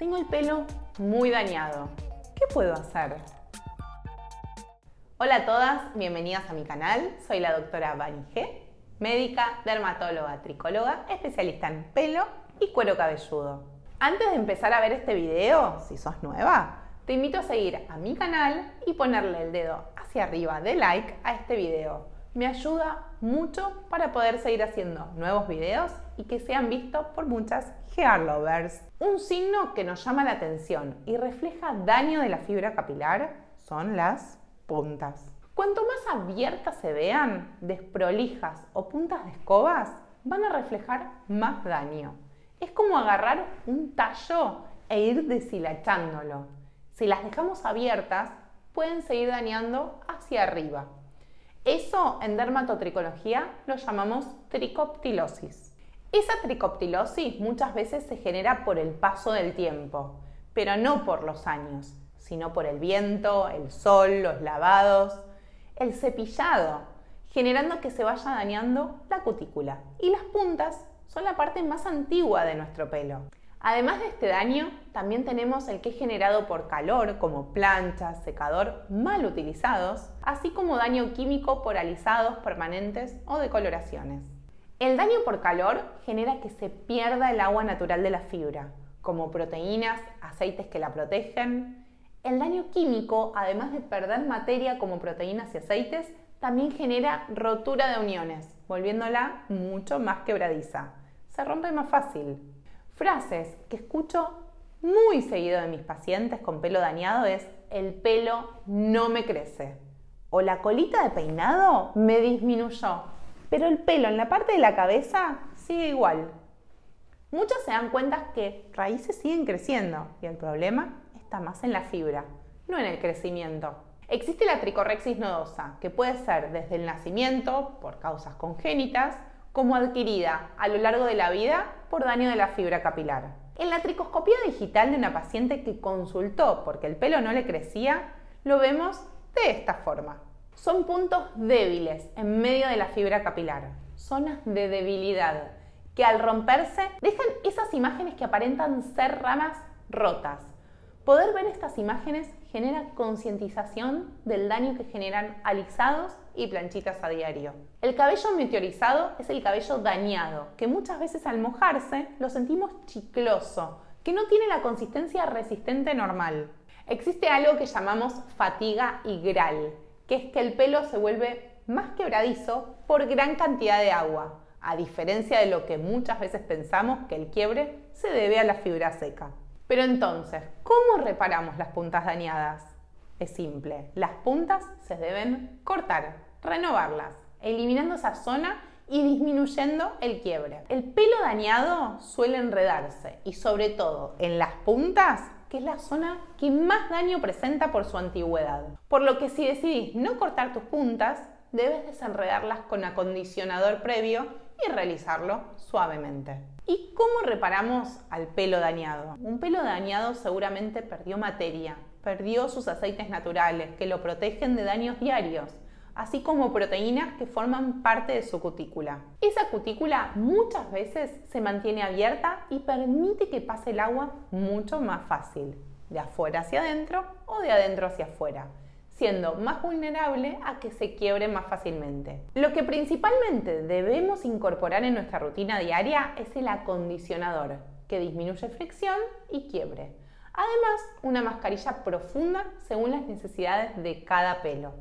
Tengo el pelo muy dañado. ¿Qué puedo hacer? Hola a todas, bienvenidas a mi canal. Soy la doctora Vani G, médica, dermatóloga, tricóloga, especialista en pelo y cuero cabelludo. Antes de empezar a ver este video, si sos nueva, te invito a seguir a mi canal y ponerle el dedo hacia arriba de like a este video. Me ayuda mucho para poder seguir haciendo nuevos videos y que sean vistos por muchas hair lovers. Un signo que nos llama la atención y refleja daño de la fibra capilar son las puntas. Cuanto más abiertas se vean, desprolijas o puntas de escobas, van a reflejar más daño. Es como agarrar un tallo e ir deshilachándolo. Si las dejamos abiertas, pueden seguir dañando hacia arriba. Eso en dermatotricología lo llamamos tricoptilosis. Esa tricoptilosis muchas veces se genera por el paso del tiempo, pero no por los años, sino por el viento, el sol, los lavados, el cepillado, generando que se vaya dañando la cutícula. Y las puntas son la parte más antigua de nuestro pelo. Además de este daño, también tenemos el que es generado por calor, como planchas, secador mal utilizados, así como daño químico por alisados permanentes o decoloraciones. El daño por calor genera que se pierda el agua natural de la fibra, como proteínas, aceites que la protegen. El daño químico, además de perder materia como proteínas y aceites, también genera rotura de uniones, volviéndola mucho más quebradiza. Se rompe más fácil. Frases que escucho muy seguido de mis pacientes con pelo dañado es el pelo no me crece o la colita de peinado me disminuyó, pero el pelo en la parte de la cabeza sigue igual. Muchos se dan cuenta que raíces siguen creciendo y el problema está más en la fibra, no en el crecimiento. Existe la tricorrexis nodosa, que puede ser desde el nacimiento, por causas congénitas, como adquirida a lo largo de la vida por daño de la fibra capilar. En la tricoscopía digital de una paciente que consultó porque el pelo no le crecía, lo vemos de esta forma. Son puntos débiles en medio de la fibra capilar, zonas de debilidad, que al romperse dejan esas imágenes que aparentan ser ramas rotas. Poder ver estas imágenes genera concientización del daño que generan alisados y planchitas a diario. El cabello meteorizado es el cabello dañado, que muchas veces al mojarse lo sentimos chicloso, que no tiene la consistencia resistente normal. Existe algo que llamamos fatiga igral, que es que el pelo se vuelve más quebradizo por gran cantidad de agua, a diferencia de lo que muchas veces pensamos que el quiebre se debe a la fibra seca. Pero entonces, ¿cómo reparamos las puntas dañadas? Es simple, las puntas se deben cortar, renovarlas, eliminando esa zona y disminuyendo el quiebre. El pelo dañado suele enredarse y sobre todo en las puntas, que es la zona que más daño presenta por su antigüedad. Por lo que si decidís no cortar tus puntas, debes desenredarlas con acondicionador previo y realizarlo suavemente. ¿Y cómo reparamos al pelo dañado? Un pelo dañado seguramente perdió materia, perdió sus aceites naturales que lo protegen de daños diarios, así como proteínas que forman parte de su cutícula. Esa cutícula muchas veces se mantiene abierta y permite que pase el agua mucho más fácil, de afuera hacia adentro o de adentro hacia afuera siendo más vulnerable a que se quiebre más fácilmente. Lo que principalmente debemos incorporar en nuestra rutina diaria es el acondicionador, que disminuye fricción y quiebre. Además, una mascarilla profunda según las necesidades de cada pelo.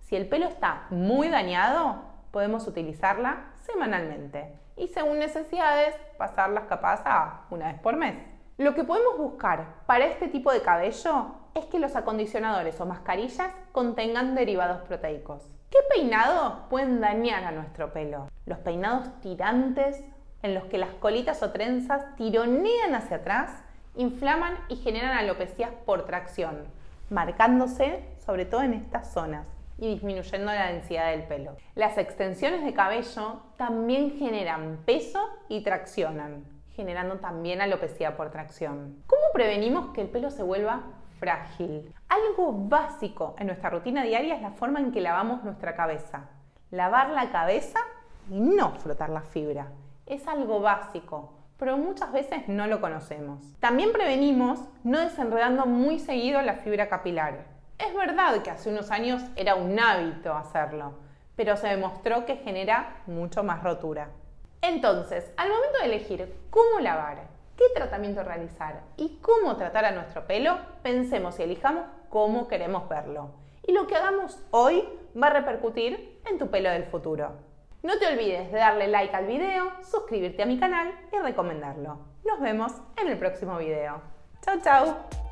Si el pelo está muy dañado, podemos utilizarla semanalmente y según necesidades pasarlas capaz a una vez por mes. Lo que podemos buscar para este tipo de cabello es que los acondicionadores o mascarillas contengan derivados proteicos. ¿Qué peinados pueden dañar a nuestro pelo? Los peinados tirantes, en los que las colitas o trenzas tironean hacia atrás, inflaman y generan alopecias por tracción, marcándose sobre todo en estas zonas y disminuyendo la densidad del pelo. Las extensiones de cabello también generan peso y traccionan, generando también alopecia por tracción. ¿Cómo prevenimos que el pelo se vuelva frágil? Algo básico en nuestra rutina diaria es la forma en que lavamos nuestra cabeza. Lavar la cabeza y no frotar la fibra. Es algo básico. pero muchas veces no lo conocemos. También prevenimos no desenredando muy seguido la fibra capilar. Es verdad que hace unos años era un hábito hacerlo, pero se demostró que genera mucho más rotura. Entonces, al momento de elegir cómo lavar, qué tratamiento realizar y cómo tratar a nuestro pelo, pensemos y elijamos cómo queremos verlo. Y lo que hagamos hoy va a repercutir en tu pelo del futuro. No te olvides de darle like al video, suscribirte a mi canal y recomendarlo. Nos vemos en el próximo video. Chao, chao.